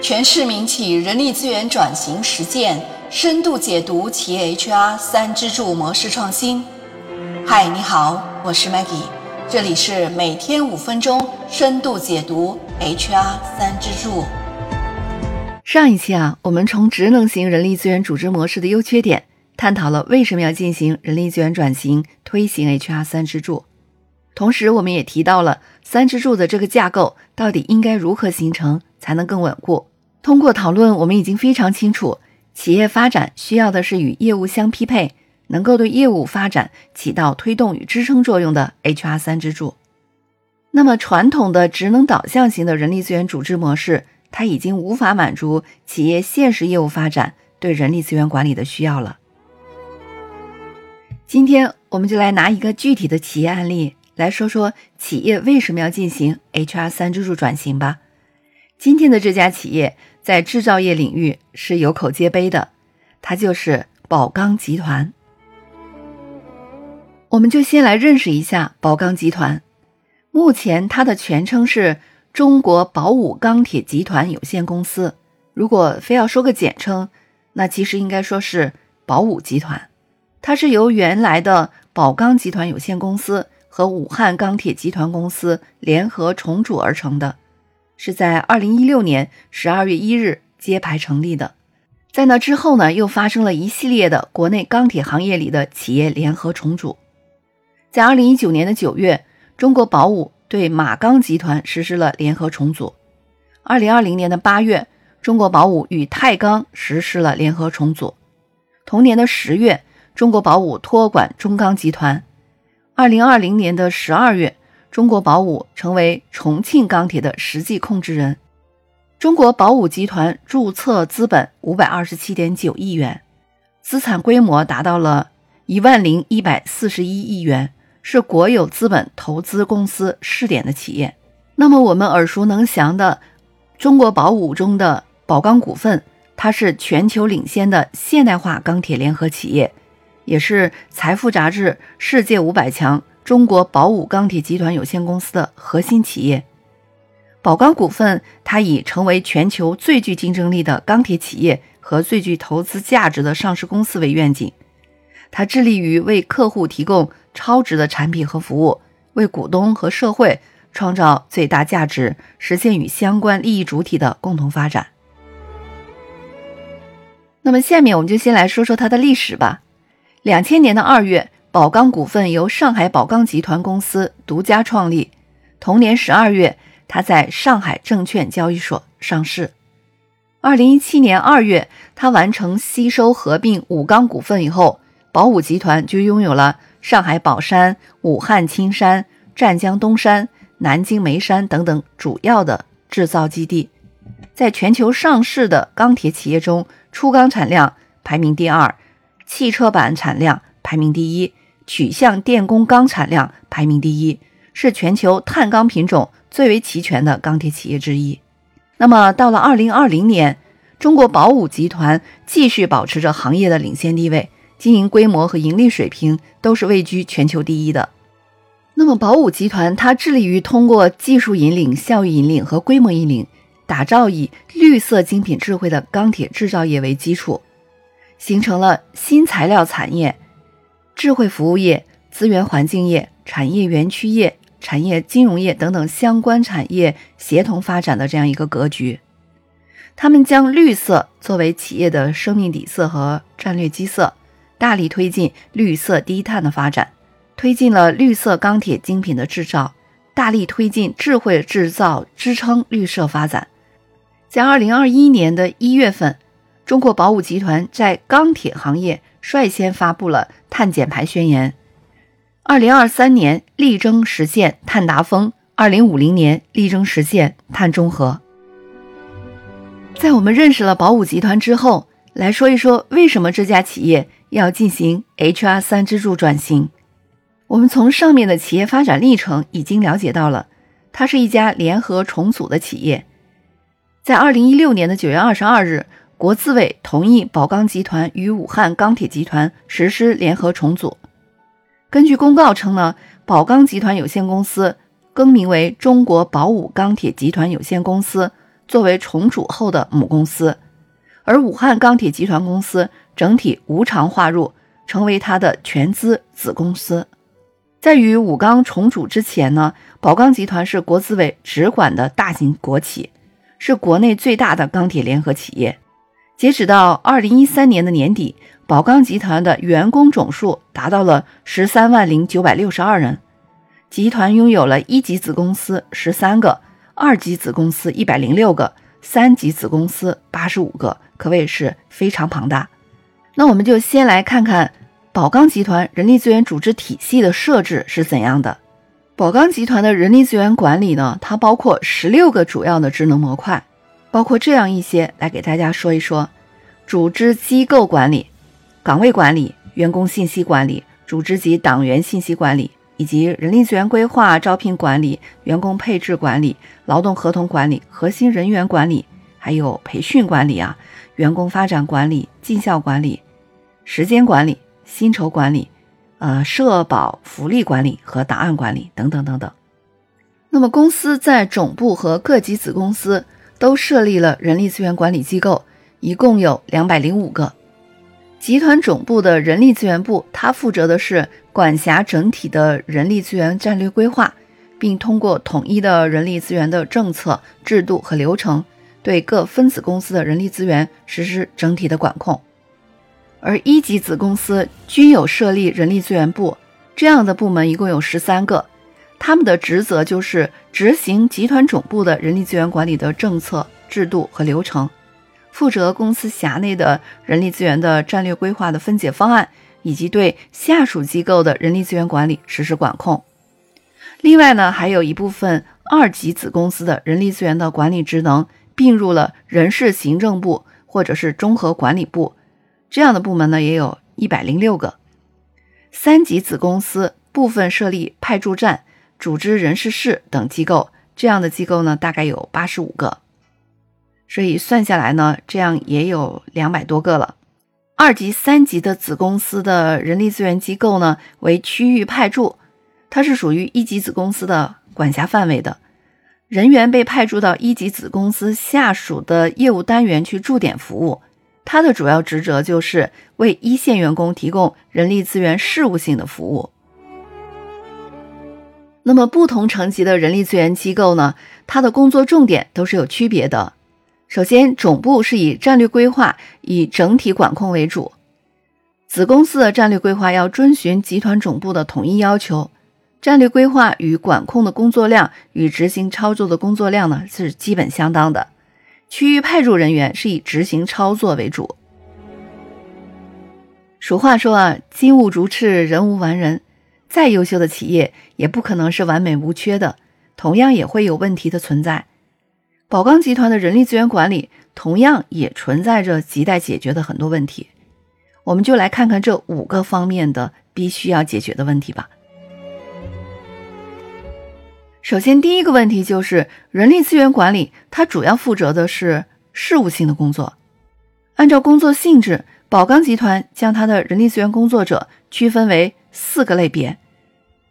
全市民企人力资源转型实践深度解读企业 HR 三支柱模式创新。嗨，你好，我是 Maggie，这里是每天五分钟深度解读 HR 三支柱。上一期啊，我们从职能型人力资源组织模式的优缺点，探讨了为什么要进行人力资源转型，推行 HR 三支柱。同时，我们也提到了三支柱的这个架构到底应该如何形成才能更稳固。通过讨论，我们已经非常清楚，企业发展需要的是与业务相匹配，能够对业务发展起到推动与支撑作用的 HR 三支柱。那么，传统的职能导向型的人力资源组织模式，它已经无法满足企业现实业务发展对人力资源管理的需要了。今天，我们就来拿一个具体的企业案例。来说说企业为什么要进行 HR 三支柱转型吧。今天的这家企业在制造业领域是有口皆碑的，它就是宝钢集团。我们就先来认识一下宝钢集团。目前它的全称是中国宝武钢铁集团有限公司。如果非要说个简称，那其实应该说是宝武集团。它是由原来的宝钢集团有限公司。和武汉钢铁集团公司联合重组而成的，是在二零一六年十二月一日揭牌成立的。在那之后呢，又发生了一系列的国内钢铁行业里的企业联合重组。在二零一九年的九月，中国宝武对马钢集团实施了联合重组。二零二零年的八月，中国宝武与泰钢实施了联合重组。同年的十月，中国宝武托管中钢集团。二零二零年的十二月，中国宝武成为重庆钢铁的实际控制人。中国宝武集团注册资本五百二十七点九亿元，资产规模达到了一万零一百四十一亿元，是国有资本投资公司试点的企业。那么，我们耳熟能详的中国宝武中的宝钢股份，它是全球领先的现代化钢铁联合企业。也是《财富》杂志世界五百强中国宝武钢铁集团有限公司的核心企业。宝钢股份，它以成为全球最具竞争力的钢铁企业和最具投资价值的上市公司为愿景。它致力于为客户提供超值的产品和服务，为股东和社会创造最大价值，实现与相关利益主体的共同发展。那么，下面我们就先来说说它的历史吧。两千年的二月，宝钢股份由上海宝钢集团公司独家创立。同年十二月，它在上海证券交易所上市。二零一七年二月，它完成吸收合并武钢股份以后，宝武集团就拥有了上海宝山、武汉青山、湛江东山、南京眉山等等主要的制造基地，在全球上市的钢铁企业中，出钢产量排名第二。汽车板产量排名第一，曲项电工钢产量排名第一，是全球碳钢品种最为齐全的钢铁企业之一。那么，到了二零二零年，中国宝武集团继续保持着行业的领先地位，经营规模和盈利水平都是位居全球第一的。那么，宝武集团它致力于通过技术引领、效益引领和规模引领，打造以绿色精品智慧的钢铁制造业为基础。形成了新材料产业、智慧服务业、资源环境业、产业园区业、产业金融业等等相关产业协同发展的这样一个格局。他们将绿色作为企业的生命底色和战略基色，大力推进绿色低碳的发展，推进了绿色钢铁精品的制造，大力推进智慧制造，支撑绿色发展。在二零二一年的一月份。中国宝武集团在钢铁行业率先发布了碳减排宣言，二零二三年力争实现碳达峰，二零五零年力争实现碳中和。在我们认识了宝武集团之后，来说一说为什么这家企业要进行 HR 三支柱转型。我们从上面的企业发展历程已经了解到了，它是一家联合重组的企业，在二零一六年的九月二十二日。国资委同意宝钢集团与武汉钢铁集团实施联合重组。根据公告称呢，宝钢集团有限公司更名为中国宝武钢铁集团有限公司，作为重组后的母公司，而武汉钢铁集团公司整体无偿划入，成为它的全资子公司。在与武钢重组之前呢，宝钢集团是国资委直管的大型国企，是国内最大的钢铁联合企业。截止到二零一三年的年底，宝钢集团的员工总数达到了十三万零九百六十二人。集团拥有了一级子公司十三个，二级子公司一百零六个，三级子公司八十五个，可谓是非常庞大。那我们就先来看看宝钢集团人力资源组织体系的设置是怎样的。宝钢集团的人力资源管理呢，它包括十六个主要的职能模块，包括这样一些，来给大家说一说：组织机构管理、岗位管理、员工信息管理、组织及党员信息管理。以及人力资源规划、招聘管理、员工配置管理、劳动合同管理、核心人员管理，还有培训管理啊，员工发展管理、绩效管理、时间管理、薪酬管理，呃，社保福利管理和档案管理等等等等。那么，公司在总部和各级子公司都设立了人力资源管理机构，一共有两百零五个。集团总部的人力资源部，它负责的是管辖整体的人力资源战略规划，并通过统一的人力资源的政策、制度和流程，对各分子公司的人力资源实施整体的管控。而一级子公司均有设立人力资源部，这样的部门一共有十三个，他们的职责就是执行集团总部的人力资源管理的政策、制度和流程。负责公司辖内的人力资源的战略规划的分解方案，以及对下属机构的人力资源管理实施管控。另外呢，还有一部分二级子公司的人力资源的管理职能并入了人事行政部或者是综合管理部，这样的部门呢也有一百零六个。三级子公司部分设立派驻站、组织人事室等机构，这样的机构呢大概有八十五个。所以算下来呢，这样也有两百多个了。二级、三级的子公司的人力资源机构呢，为区域派驻，它是属于一级子公司的管辖范围的。人员被派驻到一级子公司下属的业务单元去驻点服务，它的主要职责就是为一线员工提供人力资源事务性的服务。那么不同层级的人力资源机构呢，它的工作重点都是有区别的。首先，总部是以战略规划、以整体管控为主。子公司的战略规划要遵循集团总部的统一要求，战略规划与管控的工作量与执行操作的工作量呢是基本相当的。区域派驻人员是以执行操作为主。俗话说啊，金无足赤，人无完人。再优秀的企业也不可能是完美无缺的，同样也会有问题的存在。宝钢集团的人力资源管理同样也存在着亟待解决的很多问题，我们就来看看这五个方面的必须要解决的问题吧。首先，第一个问题就是人力资源管理，它主要负责的是事务性的工作。按照工作性质，宝钢集团将它的人力资源工作者区分为四个类别，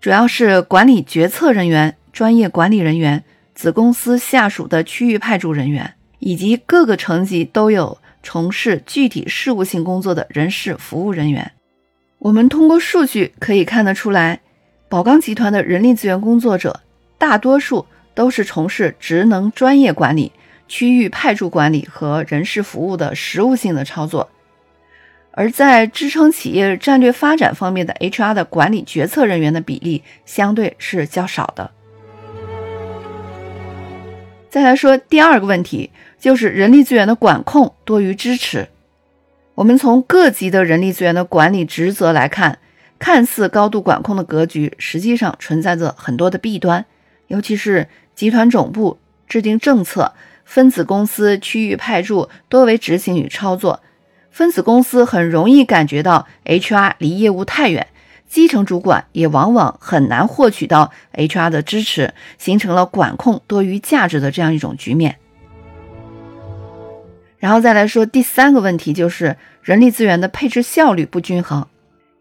主要是管理决策人员、专业管理人员。子公司下属的区域派驻人员，以及各个层级都有从事具体事务性工作的人事服务人员。我们通过数据可以看得出来，宝钢集团的人力资源工作者大多数都是从事职能专业管理、区域派驻管理和人事服务的实务性的操作，而在支撑企业战略发展方面的 HR 的管理决策人员的比例相对是较少的。再来说第二个问题，就是人力资源的管控多于支持。我们从各级的人力资源的管理职责来看，看似高度管控的格局，实际上存在着很多的弊端。尤其是集团总部制定政策，分子公司区域派驻多为执行与操作，分子公司很容易感觉到 HR 离业务太远。基层主管也往往很难获取到 HR 的支持，形成了管控多于价值的这样一种局面。然后再来说第三个问题，就是人力资源的配置效率不均衡。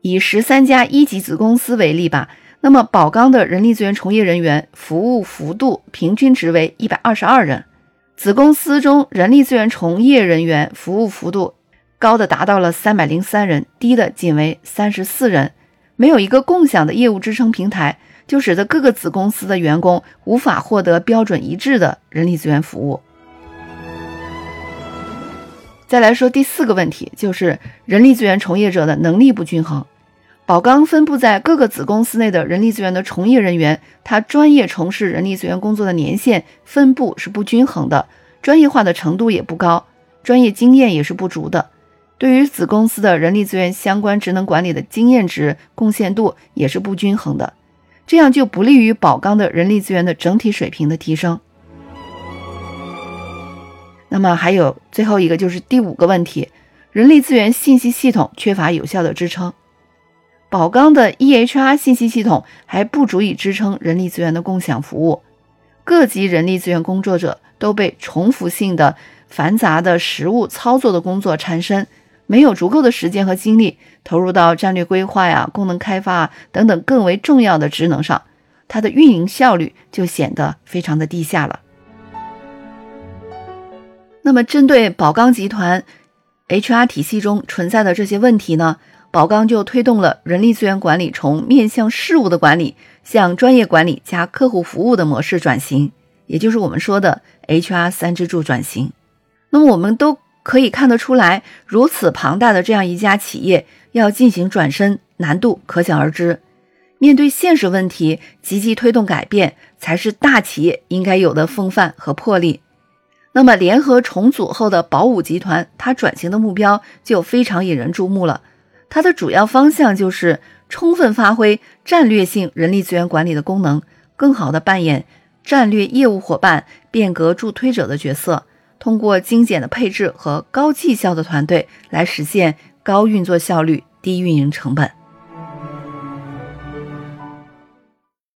以十三家一级子公司为例吧，那么宝钢的人力资源从业人员服务幅度平均值为一百二十二人，子公司中人力资源从业人员服务幅度高的达到了三百零三人，低的仅为三十四人。没有一个共享的业务支撑平台，就使得各个子公司的员工无法获得标准一致的人力资源服务。再来说第四个问题，就是人力资源从业者的能力不均衡。宝钢分布在各个子公司内的人力资源的从业人员，他专业从事人力资源工作的年限分布是不均衡的，专业化的程度也不高，专业经验也是不足的。对于子公司的人力资源相关职能管理的经验值贡献度也是不均衡的，这样就不利于宝钢的人力资源的整体水平的提升。那么还有最后一个就是第五个问题，人力资源信息系统缺乏有效的支撑，宝钢的 EHR 信息系统还不足以支撑人力资源的共享服务，各级人力资源工作者都被重复性的繁杂的实务操作的工作缠身。没有足够的时间和精力投入到战略规划呀、功能开发啊等等更为重要的职能上，它的运营效率就显得非常的低下了。那么，针对宝钢集团 HR 体系中存在的这些问题呢，宝钢就推动了人力资源管理从面向事务的管理向专业管理加客户服务的模式转型，也就是我们说的 HR 三支柱转型。那么，我们都。可以看得出来，如此庞大的这样一家企业要进行转身，难度可想而知。面对现实问题，积极推动改变，才是大企业应该有的风范和魄力。那么，联合重组后的宝武集团，它转型的目标就非常引人注目了。它的主要方向就是充分发挥战略性人力资源管理的功能，更好地扮演战略业务伙伴、变革助推者的角色。通过精简的配置和高绩效的团队来实现高运作效率、低运营成本。